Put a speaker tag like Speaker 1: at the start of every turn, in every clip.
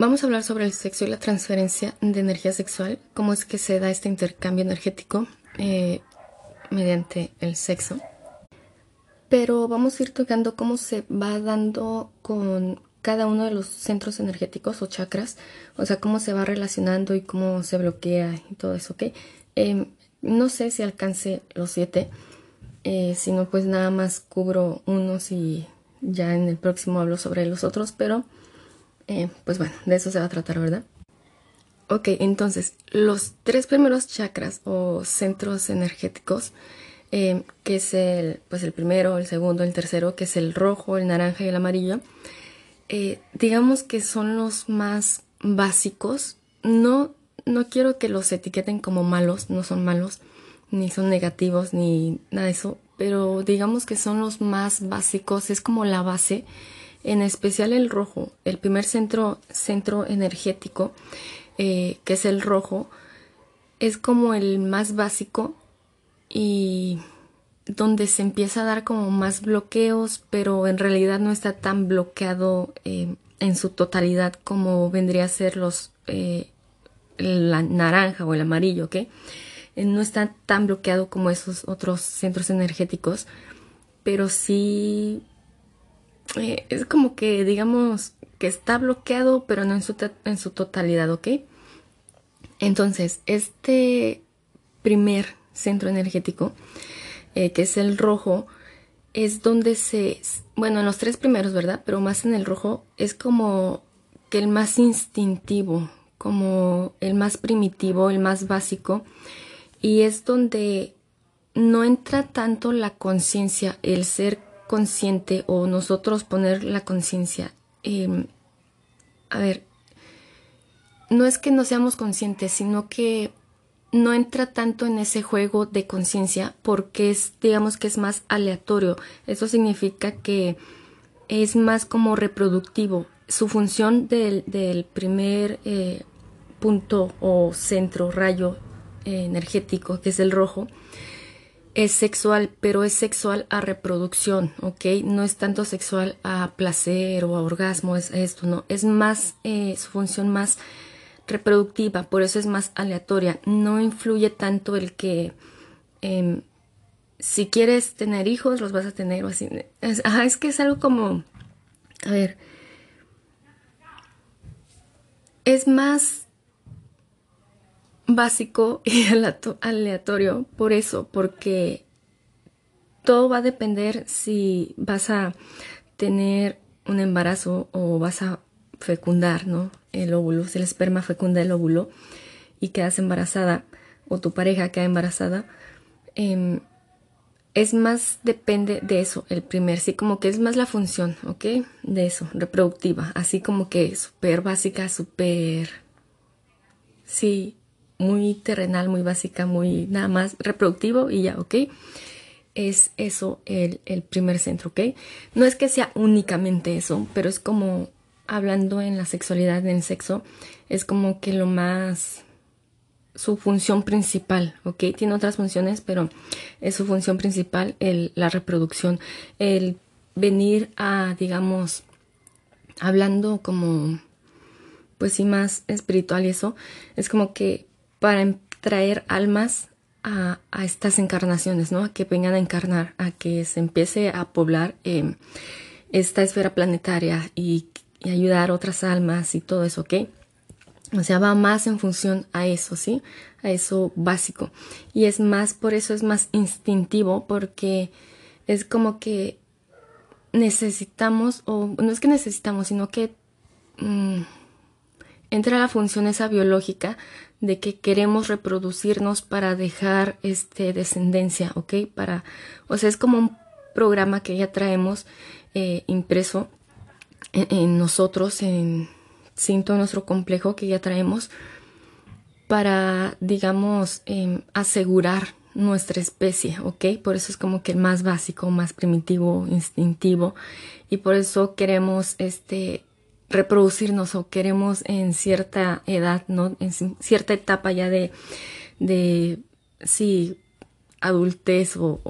Speaker 1: Vamos a hablar sobre el sexo y la transferencia de energía sexual, cómo es que se da este intercambio energético eh, mediante el sexo. Pero vamos a ir tocando cómo se va dando con cada uno de los centros energéticos o chakras, o sea, cómo se va relacionando y cómo se bloquea y todo eso, ¿ok? Em, no sé si alcance los siete, eh, si no, pues nada más cubro unos y ya en el próximo hablo sobre los otros, pero eh, pues bueno, de eso se va a tratar, ¿verdad? Ok, entonces, los tres primeros chakras o centros energéticos, eh, que es el, pues el primero, el segundo, el tercero, que es el rojo, el naranja y el amarillo, eh, digamos que son los más básicos. No, no quiero que los etiqueten como malos, no son malos, ni son negativos, ni nada de eso, pero digamos que son los más básicos, es como la base en especial el rojo, el primer centro, centro energético, eh, que es el rojo, es como el más básico y donde se empieza a dar como más bloqueos, pero en realidad no está tan bloqueado eh, en su totalidad como vendría a ser los eh, la naranja o el amarillo, ¿ok? no está tan bloqueado como esos otros centros energéticos, pero sí eh, es como que digamos que está bloqueado, pero no en su, en su totalidad, ¿ok? Entonces, este primer centro energético, eh, que es el rojo, es donde se, bueno, en los tres primeros, ¿verdad? Pero más en el rojo, es como que el más instintivo, como el más primitivo, el más básico, y es donde no entra tanto la conciencia, el ser consciente o nosotros poner la conciencia. Em, a ver, no es que no seamos conscientes, sino que no entra tanto en ese juego de conciencia porque es, digamos que es más aleatorio. Eso significa que es más como reproductivo. Su función del, del primer eh, punto o centro, rayo eh, energético, que es el rojo, es sexual, pero es sexual a reproducción, ¿ok? No es tanto sexual a placer o a orgasmo, es esto, ¿no? Es más, eh, su función más reproductiva, por eso es más aleatoria. No influye tanto el que em, si quieres tener hijos, los vas a tener o así. Es, es que es algo como, a ver, es más básico y aleatorio por eso, porque todo va a depender si vas a tener un embarazo o vas a fecundar, ¿no? El óvulo, si el esperma fecunda el óvulo y quedas embarazada o tu pareja queda embarazada, em, es más, depende de eso, el primer, sí, como que es más la función, ¿ok? De eso, reproductiva, así como que súper básica, súper, sí, muy terrenal, muy básica, muy nada más reproductivo y ya, ¿ok? Es eso el, primer centro, ¿ok? No es que sea únicamente eso, pero es como hablando en la sexualidad, en el sexo, es como que lo más su función principal, ¿ok? Tiene otras funciones, pero es su función principal el, la reproducción, el venir a, digamos, hablando como, pues sí, más espiritual y eso, es como que para traer almas a, estas encarnaciones, ¿no? A que vengan a encarnar, a que se empiece a poblar em, esta esfera planetaria y, ayudar a otras almas y todo eso, ¿ok? O sea, va más en función a eso, ¿sí? A eso básico. Y es más, por eso es más instintivo, porque es como que necesitamos, o no es que necesitamos, sino que mm, entra la función esa biológica de que queremos reproducirnos para dejar este descendencia, ¿ok? Para, o sea, es como un programa que ya traemos eh, impreso en, nosotros, en cinto nuestro complejo que ya traemos para, digamos, em, asegurar nuestra especie, ¿ok? Por eso es como que el más básico, más primitivo, instintivo, y por eso queremos, este, reproducirnos o queremos en cierta edad, ¿no? En cierta etapa ya de, de sí, adultez o,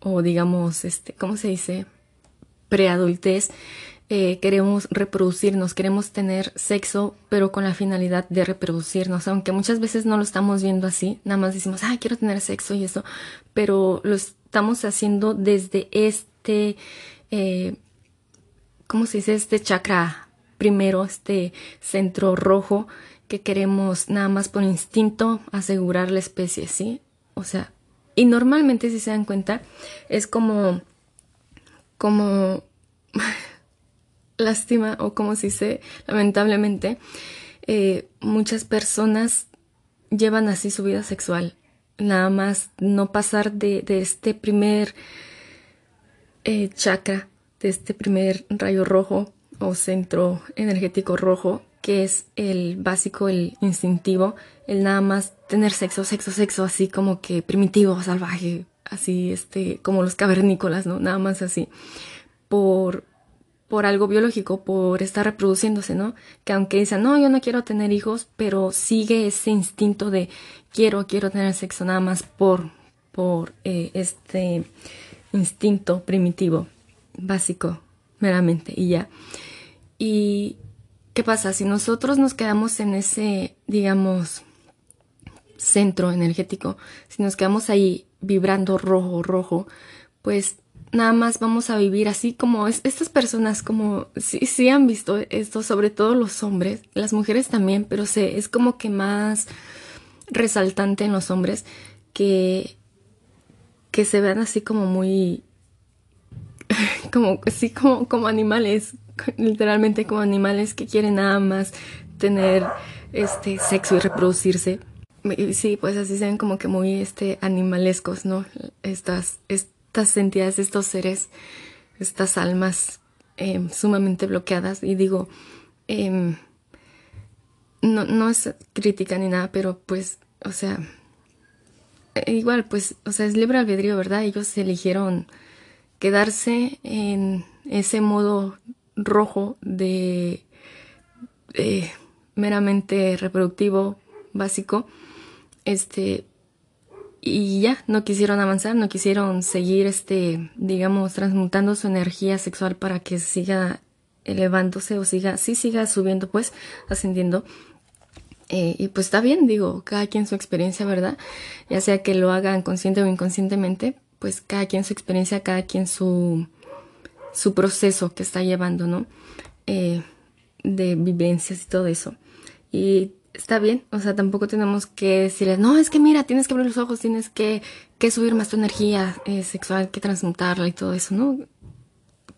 Speaker 1: o, digamos, este, ¿cómo se dice? Preadultez, eh, queremos reproducirnos, queremos tener sexo, pero con la finalidad de reproducirnos, aunque muchas veces no lo estamos viendo así, nada más decimos, ah, quiero tener sexo y eso, pero lo estamos haciendo desde este, eh, ¿cómo se dice? Este chakra primero, este centro rojo que queremos nada más por instinto asegurar la especie, ¿sí? O sea, y normalmente si se dan cuenta, es como, como lástima o como si se lamentablemente eh, muchas personas llevan así su vida sexual nada más no pasar de, este primer eh, chakra de este primer rayo rojo o centro energético rojo que es el básico el instintivo el nada más tener sexo sexo sexo así como que primitivo salvaje así este como los cavernícolas no nada más así. Por por algo biológico, por estar reproduciéndose, ¿no? Que aunque dicen, no, yo no quiero tener hijos, pero sigue ese instinto de quiero, quiero tener sexo nada más por, por eh, este instinto primitivo, básico, meramente, y ya. Y, ¿qué pasa? Si nosotros nos quedamos en ese, digamos, centro energético, si nos quedamos ahí vibrando rojo, rojo, pues nada más vamos a vivir así como estas personas como sí, sí han visto esto, sobre todo los hombres, las mujeres también, pero sé, es como que más resaltante en los hombres que, que se vean así como muy como así como, como animales, literalmente como animales que quieren nada más tener este sexo y reproducirse. Sí, pues así se ven como que muy este animalescos, ¿no? Estas, estas entidades, estos seres, estas almas em, sumamente bloqueadas. Y digo, em, no, no es crítica ni nada, pero pues, o sea, igual, pues, o sea, es libre albedrío, ¿verdad? Ellos eligieron quedarse en ese modo rojo de meramente reproductivo básico, este, y ya no quisieron avanzar, no quisieron seguir este, digamos, transmutando su energía sexual para que siga elevándose o siga, sí siga subiendo, pues, ascendiendo. Eh, y pues está bien, digo, cada quien su experiencia, ¿verdad? Ya sea que lo hagan consciente o inconscientemente, pues cada quien su experiencia, cada quien su, su proceso que está llevando, ¿no? Eh, de vivencias y todo eso. Y está bien, o sea, tampoco tenemos que decirles, no, es que mira, tienes que abrir los ojos, tienes que, que subir más tu energía eh, sexual, que transmutarla y todo eso, ¿no?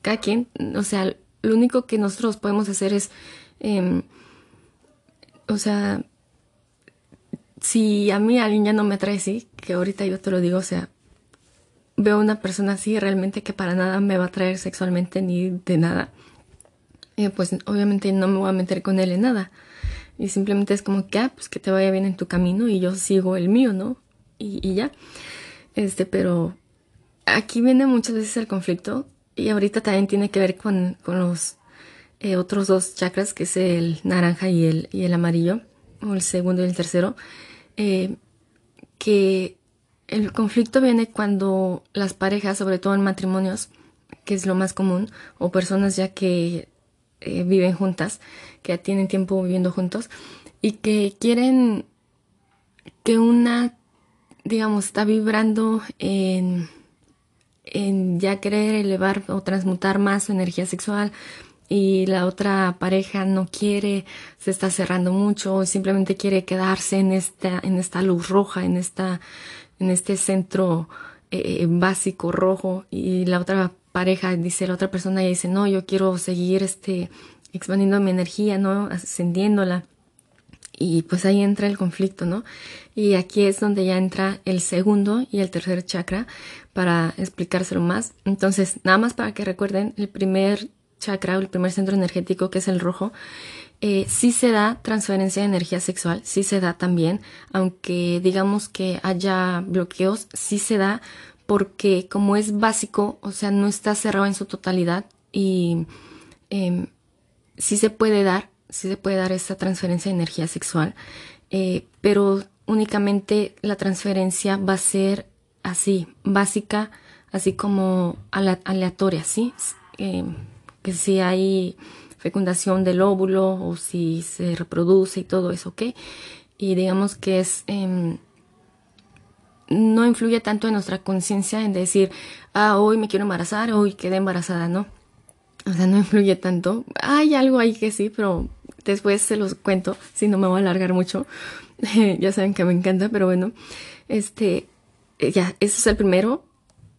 Speaker 1: Cada quien, o sea, lo único que nosotros podemos hacer es, em, o sea, si a mí alguien ya no me atrae así, que ahorita yo te lo digo, o sea, veo una persona así realmente que para nada me va a atraer sexualmente ni de nada, eh, pues obviamente no me voy a meter con él en nada y simplemente es como que, ah, pues que te vaya bien en tu camino y yo sigo el mío, ¿no? Y, ya. Este, pero aquí viene muchas veces el conflicto y ahorita también tiene que ver con, con los eh, otros dos chakras, que es el naranja y el, y el amarillo, o el segundo y el tercero, eh, que el conflicto viene cuando las parejas, sobre todo en matrimonios, que es lo más común, o personas ya que eh, viven juntas, que ya tienen tiempo viviendo juntos y que quieren que una, digamos, está vibrando en, en ya querer elevar o transmutar más su energía sexual y la otra pareja no quiere, se está cerrando mucho o simplemente quiere quedarse en esta, en esta luz roja, en esta, en este centro eh, básico rojo y la otra pareja, dice la otra persona dice, no, yo quiero seguir este, expandiendo mi energía, ¿no? Ascendiéndola. Y pues ahí entra el conflicto, ¿no? Y aquí es donde ya entra el segundo y el tercer chakra para explicárselo más. Entonces, nada más para que recuerden, el primer chakra o el primer centro energético, que es el rojo, eh, sí se da transferencia de energía sexual, sí se da también, aunque digamos que haya bloqueos, sí se da porque como es básico, o sea, no está cerrado en su totalidad y eh, sí se puede dar, sí se puede dar esa transferencia de energía sexual, eh, pero únicamente la transferencia va a ser así, básica, así como aleatoria, ¿sí? Eh, que si hay fecundación del óvulo o si se reproduce y todo eso, ¿ok? Y digamos que es... Em, no influye tanto en nuestra conciencia en decir, ah, hoy me quiero embarazar, hoy quedé embarazada, ¿no? O sea, no influye tanto. Hay algo ahí que sí, pero después se los cuento, si no me voy a alargar mucho. ya saben que me encanta, pero bueno, este, ya, ese es el primero.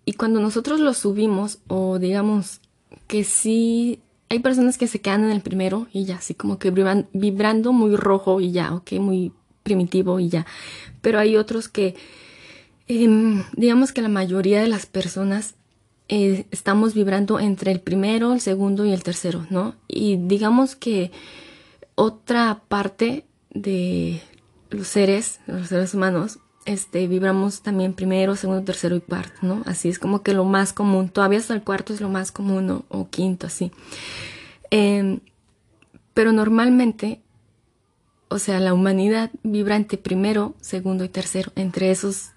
Speaker 1: Y cuando nosotros lo subimos, o digamos que sí, hay personas que se quedan en el primero y ya, así como que vibrando muy rojo y ya, ok, muy primitivo y ya. Pero hay otros que, em, digamos que la mayoría de las personas eh, estamos vibrando entre el primero, el segundo y el tercero, ¿no? Y digamos que otra parte de los seres, los seres humanos, este, vibramos también primero, segundo, tercero y cuarto, ¿no? Así es como que lo más común, todavía hasta el cuarto es lo más común o quinto, así. Em, pero normalmente, o sea, la humanidad vibra entre primero, segundo y tercero, entre esos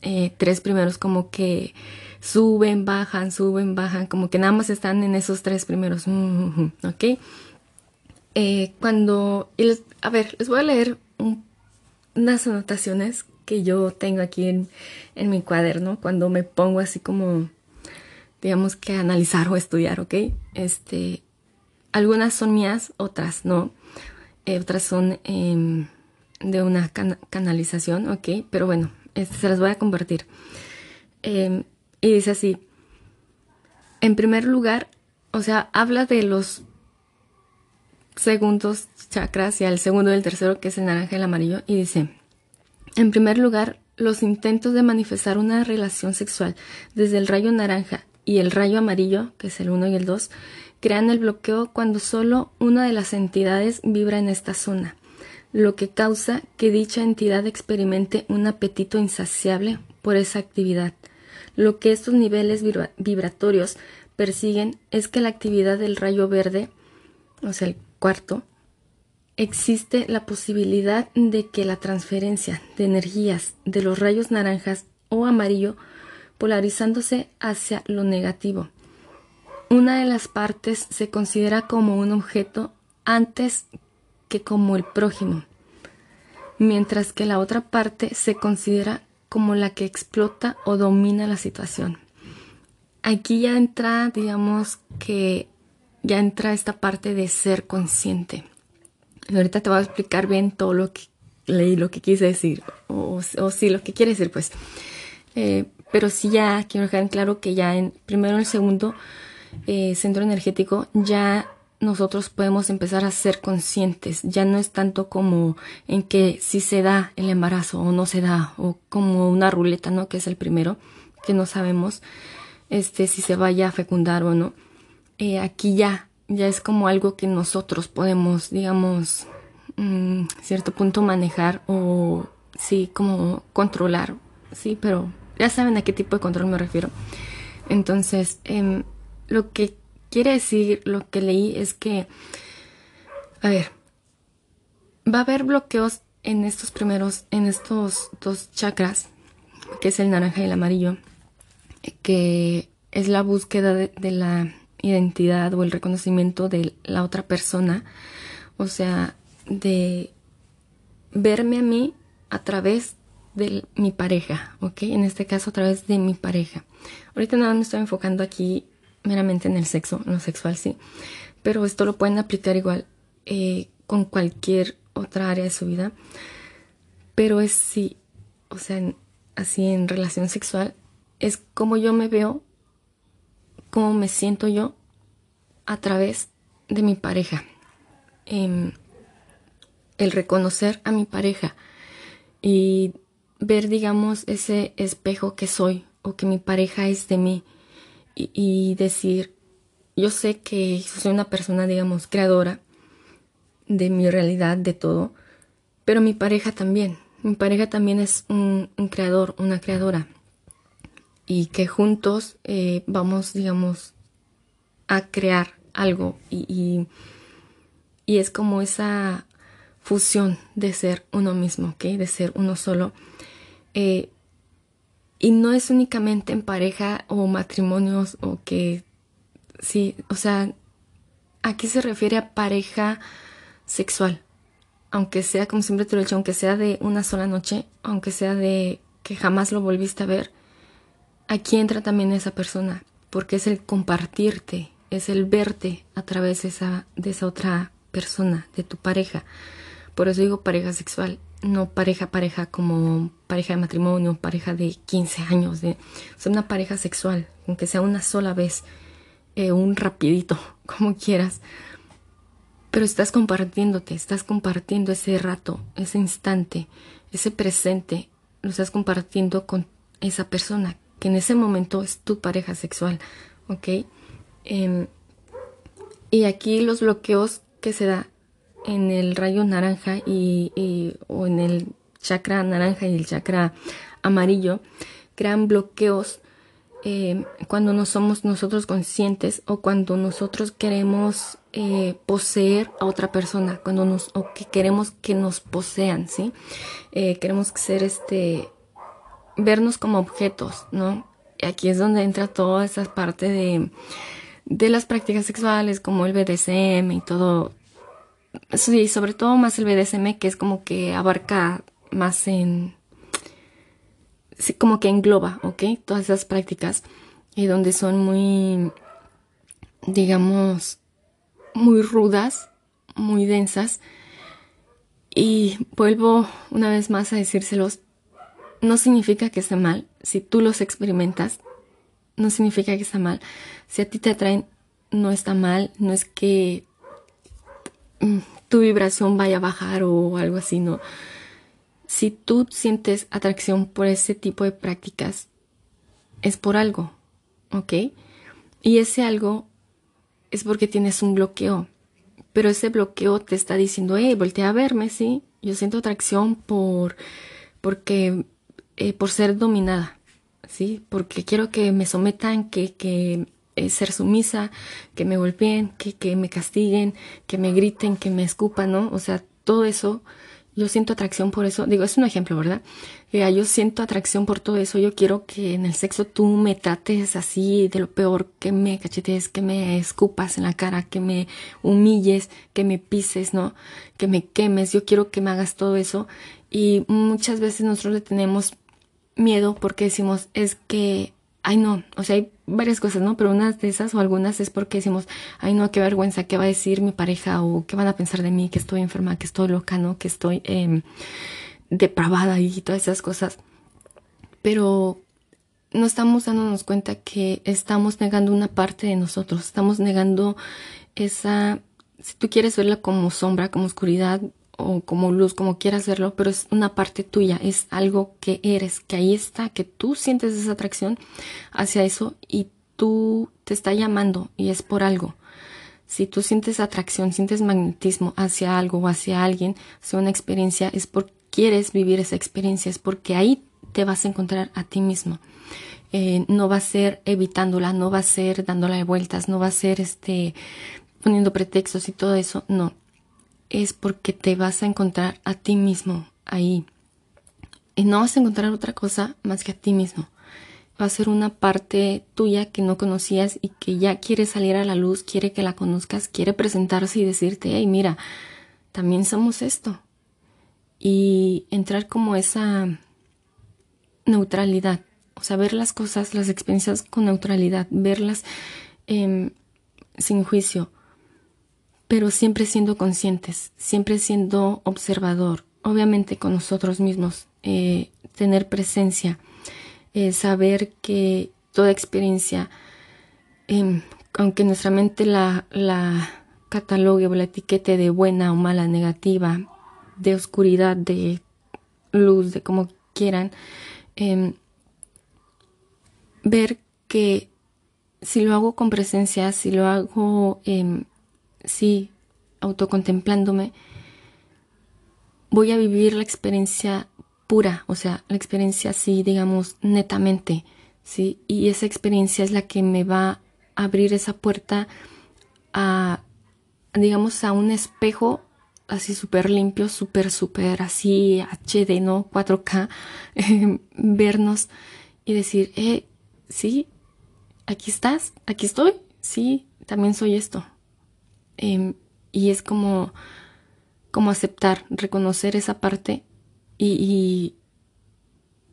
Speaker 1: eh, tres primeros como que suben, bajan, suben, bajan, como que nada más están en esos tres primeros, ¿ok? Eh, cuando, a ver, les voy a leer unas anotaciones que yo tengo aquí en, en, mi cuaderno cuando me pongo así como, digamos que analizar o estudiar, ¿ok? Este, algunas son mías, otras no, eh, otras son em, de una canalización, ¿ok? Pero bueno, este, se las voy a compartir. Em, y dice así, en primer lugar, o sea, habla de los segundos chakras y al segundo y el tercero, que es el naranja y el amarillo, y dice, en primer lugar, los intentos de manifestar una relación sexual desde el rayo naranja y el rayo amarillo, que es el 1 y el 2, crean el bloqueo cuando solo una de las entidades vibra en esta zona, lo que causa que dicha entidad experimente un apetito insaciable por esa actividad. Lo que estos niveles vibratorios persiguen es que la actividad del rayo verde, o sea, el cuarto, existe la posibilidad de que la transferencia de energías de los rayos naranjas o amarillo polarizándose hacia lo negativo. Una de las partes se considera como un objeto antes que como el prójimo, mientras que la otra parte se considera como la que explota o domina la situación. Aquí ya entra, digamos que ya entra esta parte de ser consciente. Ahorita te voy a explicar bien todo lo que leí, lo que quise decir, o, o sí, lo que quiere decir, pues. Eh, pero sí ya quiero dejar en claro que ya en primero en el segundo eh, centro energético ya nosotros podemos empezar a ser conscientes. Ya no es tanto como en que si se da el embarazo o no se da, o como una ruleta, ¿no? Que es el primero, que no sabemos este, si se vaya a fecundar o no. Eh, aquí ya, ya es como algo que nosotros podemos, digamos, mm, cierto punto manejar o sí, como controlar, sí, pero ya saben a qué tipo de control me refiero. Entonces, em, lo que quiere decir lo que leí es que, a ver, va a haber bloqueos en estos primeros, en estos dos chakras, que es el naranja y el amarillo, que es la búsqueda de, la identidad o el reconocimiento de la otra persona, o sea, de verme a mí a través de mi pareja, ¿ok? En este caso a través de mi pareja. Ahorita nada me estoy enfocando aquí meramente en el sexo, en lo sexual sí, pero esto lo pueden aplicar igual eh, con cualquier otra área de su vida, pero es sí, o sea, así en relación sexual, es como yo me veo, cómo me siento yo a través de mi pareja. Em, el reconocer a mi pareja y ver, digamos, ese espejo que soy o que mi pareja es de mí y, decir, yo sé que soy una persona, digamos, creadora de mi realidad, de todo, pero mi pareja también. Mi pareja también es un, creador, una creadora. Y que juntos eh, vamos, digamos, a crear algo. Y, y, es como esa fusión de ser uno mismo, ¿ok? De ser uno solo. Eh, y no es únicamente en pareja o matrimonios o que sí, o sea, ¿A qué se refiere a pareja sexual? Aunque sea, como siempre te lo he dicho, aunque sea de una sola noche, aunque sea de que jamás lo volviste a ver, aquí entra también esa persona, porque es el compartirte, es el verte a través de esa, otra persona, de tu pareja. Por eso digo pareja sexual, no pareja, pareja como pareja de matrimonio, pareja de 15 años, de, o una pareja sexual, aunque sea una sola vez, eh, un rapidito, como quieras. Pero estás compartiéndote, estás compartiendo ese rato, ese instante, ese presente, lo estás compartiendo con esa persona, que en ese momento es tu pareja sexual, ¿ok? Em, y aquí los bloqueos que se da en el rayo naranja y, o en el chakra naranja y el chakra amarillo crean bloqueos eh, cuando no somos nosotros conscientes o cuando nosotros queremos eh, poseer a otra persona, cuando nos o que queremos que nos posean, ¿sí? Eh, queremos ser este vernos como objetos, ¿no? Y aquí es donde entra toda esa parte de de las prácticas sexuales como el BDSM y todo. Sí, sobre todo más el BDSM que es como que abarca más en... Sí, como que engloba, ¿ok? Todas esas prácticas y donde son muy, digamos, muy rudas, muy densas. Y vuelvo una vez más a decírselos, no significa que esté mal. Si tú los experimentas, no significa que está mal. Si a ti te atraen, no está mal, no es que mm, tu vibración vaya a bajar o algo así, no. Si tú sientes atracción por ese tipo de prácticas, es por algo, ¿ok? Y ese algo es porque tienes un bloqueo. Pero ese bloqueo te está diciendo, hey, voltea a verme, sí. Yo siento atracción por, porque, eh, por ser dominada. ¿sí? Porque quiero que me sometan, que, que eh, ser sumisa, que me golpeen, que, que me castiguen, que me griten, que me escupan, ¿no? O sea, todo eso, yo siento atracción por eso. Digo, es un ejemplo, ¿verdad? Eh, yo siento atracción por todo eso. Yo quiero que en el sexo tú me trates así de lo peor, que me cachetees, que me escupas en la cara, que me humilles, que me pises, ¿no? Que me quemes. Yo quiero que me hagas todo eso. Y muchas veces nosotros le tenemos miedo porque decimos es que, ay no, o sea, hay varias cosas, ¿no? Pero unas de esas o algunas es porque decimos, ay no, qué vergüenza, qué va a decir mi pareja o qué van a pensar de mí, que estoy enferma, que estoy loca, ¿no? Que estoy eh, depravada y todas esas cosas. Pero no estamos dándonos cuenta que estamos negando una parte de nosotros, estamos negando esa, si tú quieres verla como sombra, como oscuridad, o como luz, como quieras verlo, pero es una parte tuya, es algo que eres, que ahí está, que tú sientes esa atracción hacia eso y tú te está llamando y es por algo. Si tú sientes atracción, sientes magnetismo hacia algo o hacia alguien, hacia una experiencia, es porque quieres vivir esa experiencia, es porque ahí te vas a encontrar a ti mismo. Eh, no va a ser evitándola, no va a ser dándole vueltas, no va a ser este poniendo pretextos y todo eso, no, es porque te vas a encontrar a ti mismo ahí. Y no vas a encontrar otra cosa más que a ti mismo. Va a ser una parte tuya que no conocías y que ya quiere salir a la luz, quiere que la conozcas, quiere presentarse y decirte, hey, mira, también somos esto. Y entrar como esa neutralidad, o sea, ver las cosas, las experiencias con neutralidad, verlas em, sin juicio, pero siempre siendo conscientes, siempre siendo observador, obviamente con nosotros mismos, eh, tener presencia, eh, saber que toda experiencia, em, aunque nuestra mente la, la catalogue o la etiquete de buena o mala, negativa, de oscuridad, de luz, de como quieran, em, ver que si lo hago con presencia, si lo hago em, sí, autocontemplándome, voy a vivir la experiencia pura, o sea, la experiencia así, digamos, netamente, ¿sí? Y esa experiencia es la que me va a abrir esa puerta a, digamos, a un espejo así súper limpio, súper, súper así HD, ¿no? 4K, vernos y decir, eh, sí, aquí estás, aquí estoy, sí, también soy esto, Em, y es como, como aceptar, reconocer esa parte y,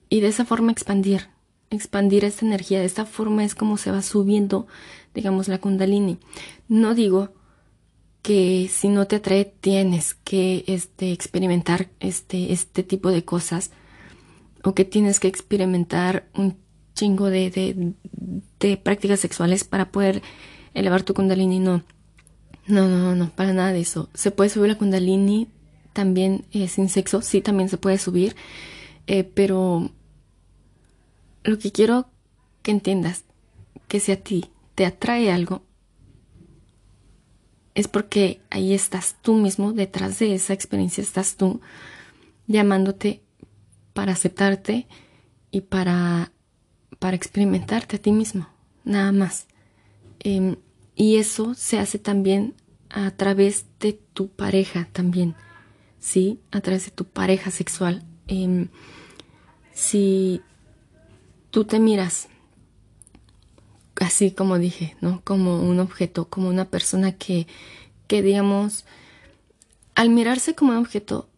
Speaker 1: y, de esa forma expandir, expandir esta energía. De esta forma es como se va subiendo, digamos, la kundalini. No digo que si no te atrae tienes que este, experimentar este, este tipo de cosas o que tienes que experimentar un chingo de, de, de prácticas sexuales para poder elevar tu kundalini. No, no, no, no, para nada de eso. Se puede subir la kundalini también eh, sin sexo, sí, también se puede subir, eh, pero lo que quiero que entiendas, que si a ti te atrae algo, es porque ahí estás tú mismo, detrás de esa experiencia estás tú, llamándote para aceptarte y para, para experimentarte a ti mismo, nada más. Em, y eso se hace también a través de tu pareja también, ¿sí? A través de tu pareja sexual. Em, si tú te miras así como dije, ¿no? Como un objeto, como una persona que, que digamos, al mirarse como un objeto,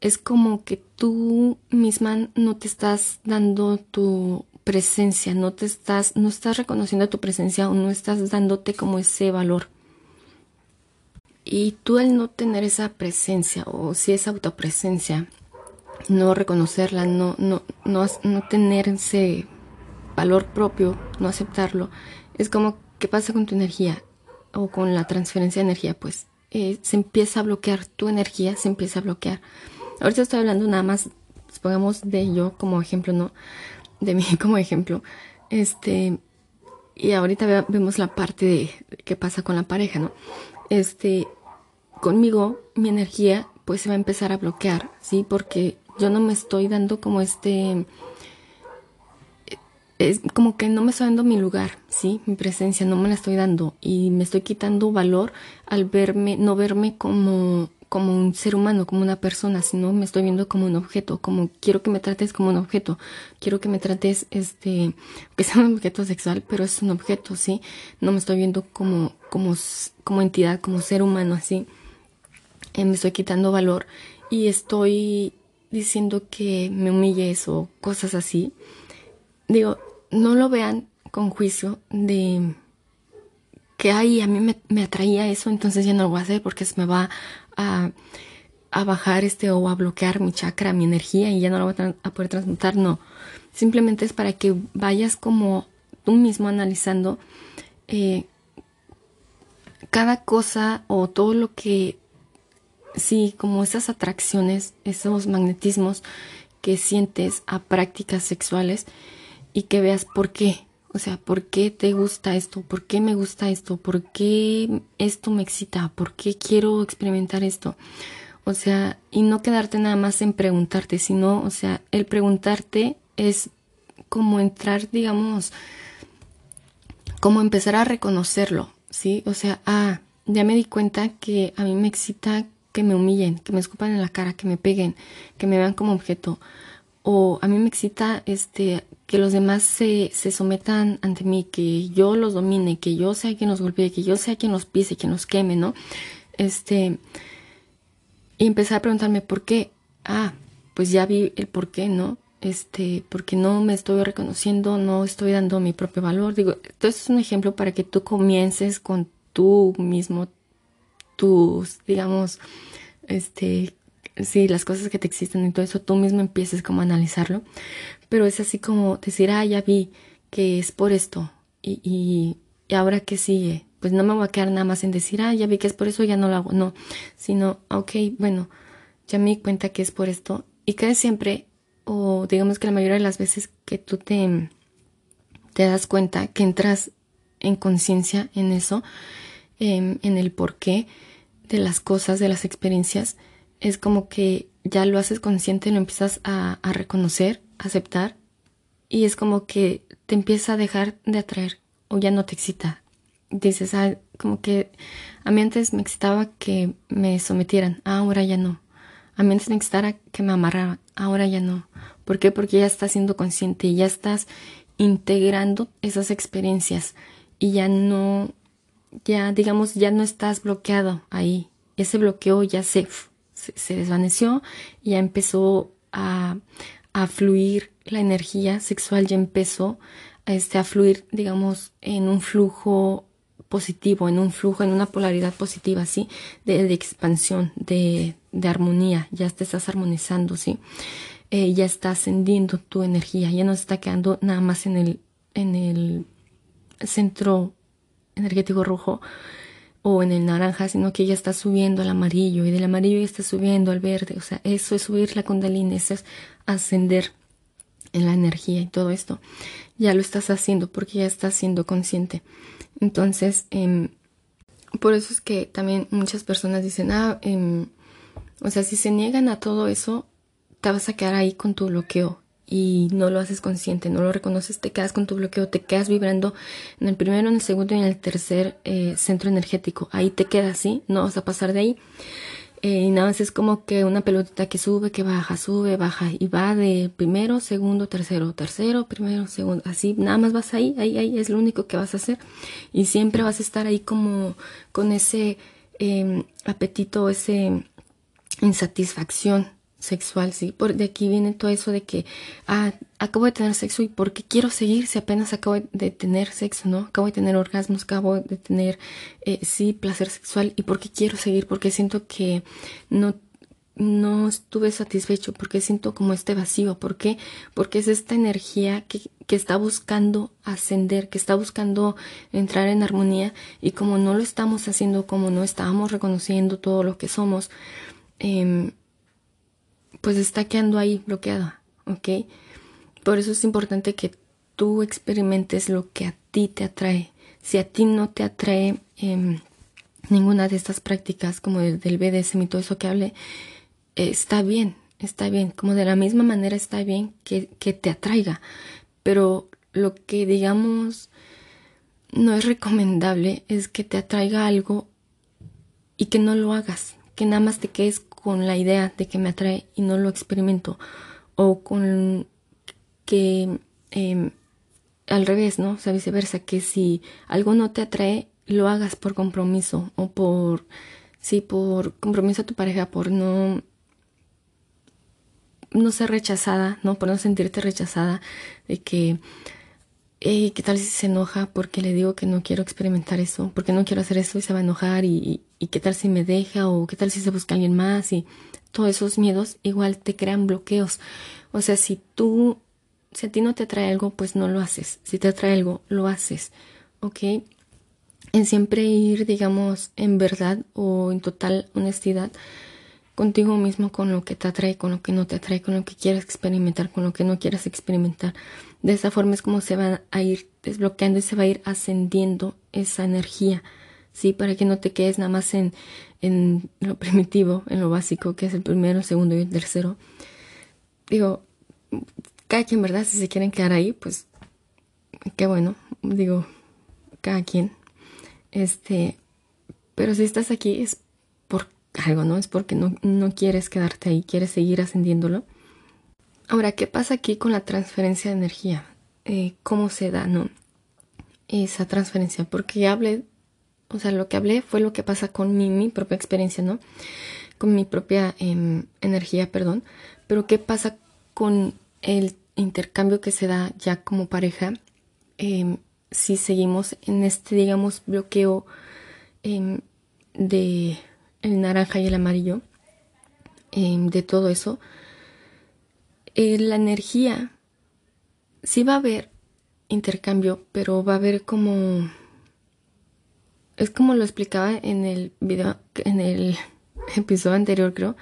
Speaker 1: es como que tú misma no te estás dando tu presencia, no te estás, no estás reconociendo tu presencia o no estás dándote como ese valor. Y tú al no tener esa presencia o si es autopresencia, no reconocerla, no, no, no, no tener ese valor propio, no aceptarlo, es como ¿qué pasa con tu energía o con la transferencia de energía, pues eh, se empieza a bloquear tu energía, se empieza a bloquear. Ahorita estoy hablando nada más, pongamos de yo como ejemplo, ¿no? De mí como ejemplo. Este, y ahorita vemos la parte de qué pasa con la pareja, ¿no? Este, conmigo, mi energía, pues se va a empezar a bloquear, ¿sí? Porque yo no me estoy dando como este, es como que no me estoy dando mi lugar, ¿sí? Mi presencia no me la estoy dando y me estoy quitando valor al verme, no verme como como un ser humano, como una persona, sino me estoy viendo como un objeto, como quiero que me trates como un objeto, quiero que me trates, este, que sea un objeto sexual, pero es un objeto, ¿sí? No me estoy viendo como, como, como entidad, como ser humano, así. Eh, me estoy quitando valor y estoy diciendo que me humilles o cosas así. Digo, no lo vean con juicio de que ay, a mí me, me, atraía eso, entonces ya no lo voy a hacer porque se me va a, bajar este o a bloquear mi chakra, mi energía y ya no lo voy a, poder transmutar, no. Simplemente es para que vayas como tú mismo analizando eh, cada cosa o todo lo que, sí, como esas atracciones, esos magnetismos que sientes a prácticas sexuales y que veas por qué, o sea, ¿por qué te gusta esto? ¿Por qué me gusta esto? ¿Por qué esto me excita? ¿Por qué quiero experimentar esto? O sea, y no quedarte nada más en preguntarte, sino, o sea, el preguntarte es como entrar, digamos, como empezar a reconocerlo, ¿sí? O sea, ah, ya me di cuenta que a mí me excita que me humillen, que me escupan en la cara, que me peguen, que me vean como objeto. O a mí me excita este que los demás se, se sometan ante mí, que yo los domine, que yo sea quien los golpee, que yo sea quien los pise, quien los queme, ¿no? Este, y empecé a preguntarme por qué. Ah, pues ya vi el por qué, ¿no? Este, porque no me estoy reconociendo, no estoy dando mi propio valor. Digo, esto es un ejemplo para que tú comiences con tú mismo, tus, digamos, este, sí, las cosas que te existen y todo eso, tú mismo empieces como a analizarlo pero es así como decir, ah, ya vi que es por esto y, y, ahora qué sigue. Pues no me voy a quedar nada más en decir, ah, ya vi que es por eso, ya no lo hago. No, sino, ok, bueno, ya me di cuenta que es por esto. Y que siempre, o digamos que la mayoría de las veces que tú te, te das cuenta, que entras en conciencia en eso, em, en el porqué de las cosas, de las experiencias, es como que ya lo haces consciente, lo empiezas a, a reconocer aceptar y es como que te empieza a dejar de atraer o ya no te excita. Dices, ah, como que a mí antes me excitaba que me sometieran, ahora ya no. A mí antes me excitaba que me amarraban, ahora ya no. ¿Por qué? Porque ya estás siendo consciente y ya estás integrando esas experiencias y ya no, ya, digamos, ya no estás bloqueado ahí. Ese bloqueo ya se, se, desvaneció, ya empezó a, a, fluir la energía sexual, ya empezó a, este, a fluir, digamos, en un flujo positivo, en un flujo, en una polaridad positiva, ¿sí? De, expansión, de, de, armonía, ya te estás armonizando, ¿sí? Eh, ya está ascendiendo tu energía, ya no está quedando nada más en el, en el centro energético rojo o en el naranja, sino que ya está subiendo al amarillo y del amarillo ya está subiendo al verde. O sea, eso es subir la kundalini, eso es ascender en la energía y todo esto. Ya lo estás haciendo porque ya estás siendo consciente. Entonces, eh, por eso es que también muchas personas dicen, ah, eh, o sea, si se niegan a todo eso, te vas a quedar ahí con tu bloqueo y no lo haces consciente, no lo reconoces, te quedas con tu bloqueo, te quedas vibrando en el primero, en el segundo y en el tercer eh, centro energético. Ahí te quedas, ¿sí? No vas a pasar de ahí. Eh, y nada más es como que una pelotita que sube, que baja, sube, baja y va de primero, segundo, tercero, tercero, primero, segundo, así, nada más vas ahí, ahí, ahí es lo único que vas a hacer y siempre vas a estar ahí como con ese eh, apetito, ese insatisfacción sexual, ¿sí? Por, de aquí viene todo eso de que, ah, acabo de tener sexo y porque quiero seguir si apenas acabo de tener sexo, ¿no? Acabo de tener orgasmos, acabo de tener, eh, sí, placer sexual y porque quiero seguir, porque siento que no, no estuve satisfecho, porque siento como este vacío, ¿por qué? Porque es esta energía que, que está buscando ascender, que está buscando entrar en armonía y como no lo estamos haciendo, como no estábamos reconociendo todo lo que somos, eh, pues está quedando ahí bloqueada, ¿ok? Por eso es importante que tú experimentes lo que a ti te atrae. Si a ti no te atrae em, ninguna de estas prácticas, como del, del BDSM y todo eso que hable, está bien, está bien. Como de la misma manera está bien que, que te atraiga. Pero lo que digamos no es recomendable es que te atraiga algo y que no lo hagas, que nada más te quedes con la idea de que me atrae y no lo experimento o con que em, al revés, ¿no? O sea, viceversa, que si algo no te atrae, lo hagas por compromiso o por, sí, por compromiso a tu pareja, por no, no ser rechazada, ¿no? Por no sentirte rechazada, de que, ¿qué tal si se enoja porque le digo que no quiero experimentar eso, porque no quiero hacer eso y se va a enojar y, y qué tal si me deja o qué tal si se busca alguien más y todos esos miedos igual te crean bloqueos. O sea, si tú, si a ti no te atrae algo, pues no lo haces. Si te atrae algo, lo haces. ¿Ok? En siempre ir, digamos, en verdad o en total honestidad contigo mismo con lo que te atrae, con lo que no te atrae, con lo que quieres experimentar, con lo que no quieres experimentar. De esa forma es como se va a ir desbloqueando y se va a ir ascendiendo esa energía ¿sí? Para que no te quedes nada más en, en lo primitivo, en lo básico, que es el primero, el segundo y el tercero. Digo, cada quien, ¿verdad? Si se quieren quedar ahí, pues qué bueno, digo, cada quien. Este, pero si estás aquí es por algo, ¿no? Es porque no, no quieres quedarte ahí, quieres seguir ascendiéndolo. Ahora, ¿qué pasa aquí con la transferencia de energía? Eh, ¿Cómo se da, no? Esa transferencia, porque ya hablé o sea, lo que hablé fue lo que pasa con mi, mi propia experiencia, ¿no? Con mi propia em, energía, perdón. Pero ¿qué pasa con el intercambio que se da ya como pareja em, si seguimos en este, digamos, bloqueo em, de el naranja y el amarillo, de todo eso? Eh, la energía, sí va a haber intercambio, pero va a haber como es como lo explicaba en el video, en el episodio anterior, creo,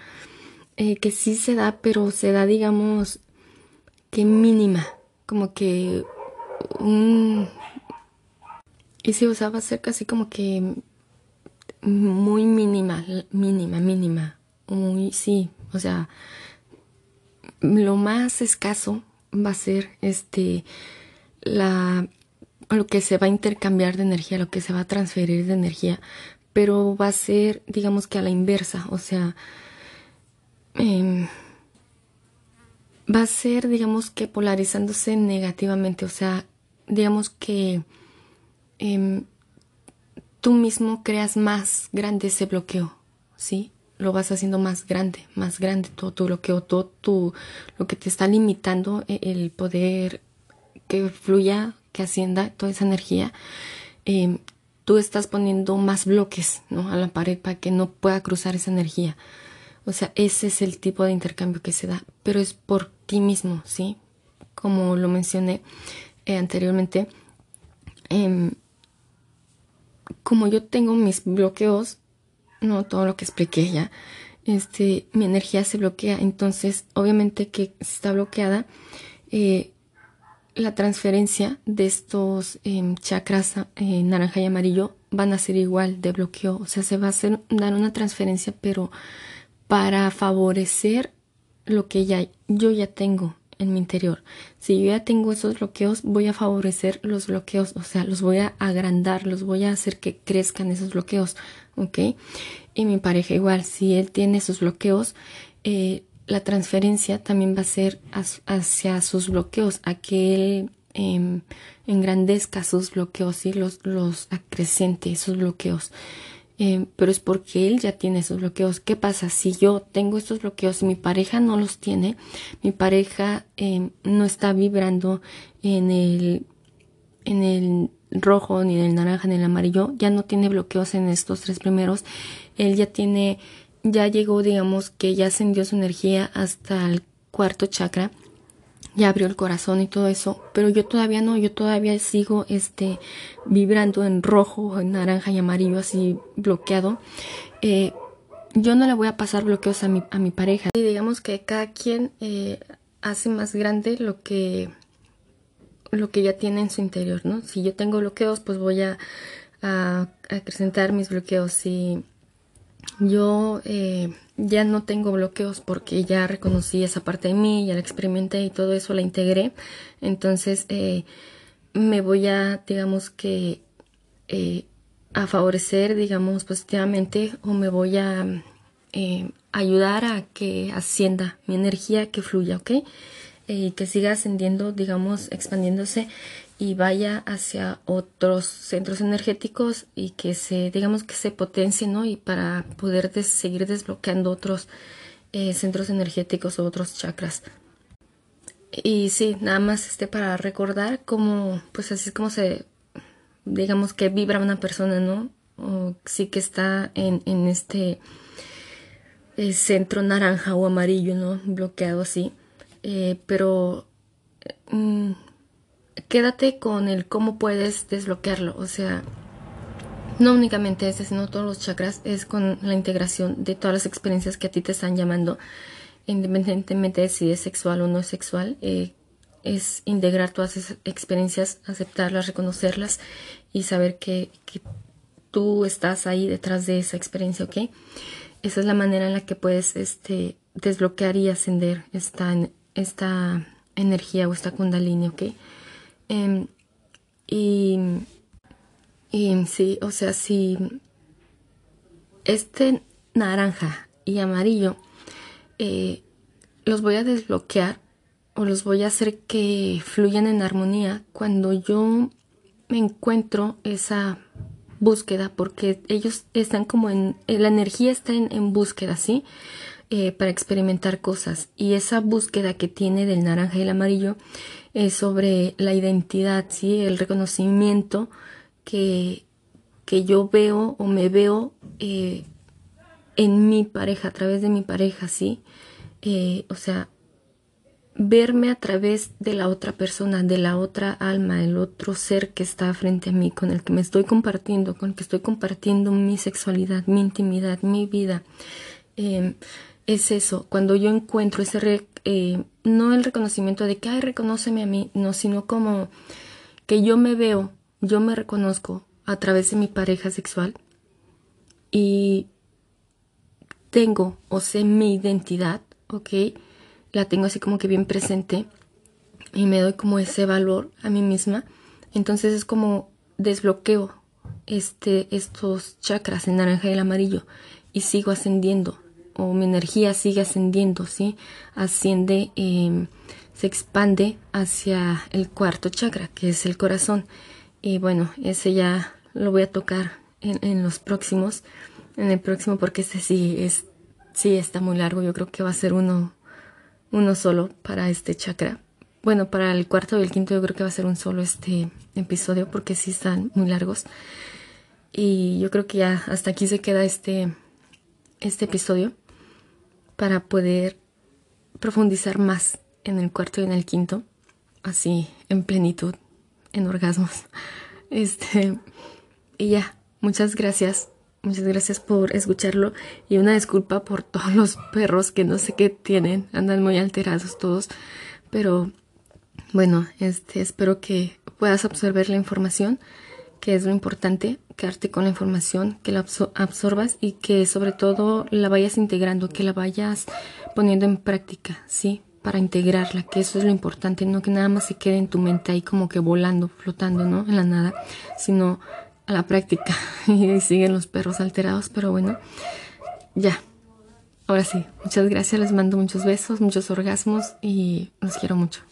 Speaker 1: eh, que sí se da, pero se da, digamos, que mínima, como que un... Y sí, o sea, va a ser casi como que muy mínima, mínima, mínima, muy, sí, o sea, lo más escaso va a ser este la lo que se va a intercambiar de energía, lo que se va a transferir de energía, pero va a ser, digamos que a la inversa, o sea, em, va a ser, digamos que polarizándose negativamente, o sea, digamos que em, tú mismo creas más grande ese bloqueo, ¿sí? Lo vas haciendo más grande, más grande todo tu bloqueo, todo tu, lo que te está limitando e, el poder que fluya, que ascienda toda esa energía. Em, tú estás poniendo más bloques ¿no? a la pared para que no pueda cruzar esa energía. O sea, ese es el tipo de intercambio que se da, pero es por ti mismo, ¿sí? Como lo mencioné eh, anteriormente, em, como yo tengo mis bloqueos, no todo lo que expliqué ya, este, mi energía se bloquea, entonces obviamente que está bloqueada, eh, la transferencia de estos em, chakras eh, naranja y amarillo van a ser igual de bloqueo, o sea, se va a hacer dar una transferencia, pero para favorecer lo que ya yo ya tengo en mi interior. Si yo ya tengo esos bloqueos, voy a favorecer los bloqueos, o sea, los voy a agrandar, los voy a hacer que crezcan esos bloqueos, ¿ok? Y mi pareja igual, si él tiene esos bloqueos, eh, la transferencia también va a ser hacia sus bloqueos, a que él em, engrandezca sus bloqueos y los, los acrecente esos bloqueos. Eh, pero es porque él ya tiene esos bloqueos. ¿Qué pasa si yo tengo estos bloqueos y mi pareja no los tiene? Mi pareja eh, no está vibrando en el, en el rojo, ni en el naranja, ni en el amarillo, ya no tiene bloqueos en estos tres primeros. Él ya tiene, ya llegó, digamos, que ya ascendió su energía hasta el cuarto chakra ya abrió el corazón y todo eso, pero yo todavía no, yo todavía sigo este vibrando en rojo, en naranja y amarillo, así bloqueado. Eh, yo no le voy a pasar bloqueos a mi, a mi pareja. Y digamos que cada quien eh, hace más grande lo que lo que ya tiene en su interior, ¿no? Si yo tengo bloqueos, pues voy a, a acrecentar mis bloqueos. Si yo eh, ya no tengo bloqueos porque ya reconocí esa parte de mí, ya la experimenté y todo eso la integré. Entonces eh, me voy a, digamos que, eh, a favorecer, digamos, positivamente o me voy a ayudar a que ascienda mi energía, que fluya, ¿ok? Y que siga ascendiendo, digamos, expandiéndose y vaya hacia otros centros energéticos y que se, digamos que se potencie, ¿no? Y para poder seguir desbloqueando otros eh, centros energéticos o otros chakras. Y sí, nada más este para recordar cómo, pues así es como se, digamos que vibra una persona, ¿no? O sí que está en, en este eh, centro naranja o amarillo, ¿no? Bloqueado así. Eh, pero mm, quédate con el cómo puedes desbloquearlo. O sea, no únicamente ese, sino todos los chakras, es con la integración de todas las experiencias que a ti te están llamando, independientemente de si es sexual o no es sexual. Eh, es integrar todas esas experiencias, aceptarlas, reconocerlas y saber que, que, tú estás ahí detrás de esa experiencia, ¿ok? Esa es la manera en la que puedes este, desbloquear y ascender esta, esta energía o esta kundalini, ¿ok? Em, y, y sí, o sea, si este naranja y amarillo eh, los voy a desbloquear o los voy a hacer que fluyan en armonía cuando yo me encuentro esa búsqueda porque ellos están como en la energía está en búsqueda sí eh, para experimentar cosas y esa búsqueda que tiene del naranja y el amarillo es sobre la identidad, ¿sí? el reconocimiento que, que yo veo o me veo eh, en mi pareja, a través de mi pareja, ¿sí? Eh, o sea, verme a través de la otra persona, de la otra alma, el otro ser que está frente a mí, con el que me estoy compartiendo, con el que estoy compartiendo mi sexualidad, mi intimidad, mi vida. Es eso, cuando yo encuentro ese, eh, no el reconocimiento de que, ay, reconóceme a mí, no, sino como que yo me veo, yo me reconozco a través de mi pareja sexual y tengo o sé mi identidad, ¿ok? La tengo así como que bien presente y me doy como ese valor a mí misma. Entonces es como desbloqueo este, estos chakras, el naranja y el amarillo, y sigo ascendiendo o mi energía sigue ascendiendo, ¿sí? Asciende, em, se expande hacia el cuarto chakra, que es el corazón. Y bueno, ese ya lo voy a tocar en, los próximos, en el próximo, porque este sí es, sí está muy largo. Yo creo que va a ser uno, uno solo para este chakra. Bueno, para el cuarto y el quinto yo creo que va a ser un solo este episodio porque sí están muy largos. Y yo creo que ya hasta aquí se queda este, este episodio para poder profundizar más en el cuarto y en el quinto, así en plenitud, en orgasmos. Este, y ya, muchas gracias. Muchas gracias por escucharlo y una disculpa por todos los perros que no sé qué tienen, andan muy alterados todos, pero bueno, este espero que puedas absorber la información, que es lo importante, quedarte con la información, que la absorbas y que sobre todo la vayas integrando, que la vayas poniendo en práctica, ¿sí? Para integrarla, que eso es lo importante, no que nada más se quede en tu mente ahí como que volando, flotando, ¿no? En la nada, sino a la práctica. y siguen los perros alterados, pero bueno, ya. Ahora sí, muchas gracias, les mando muchos besos, muchos orgasmos y los quiero mucho.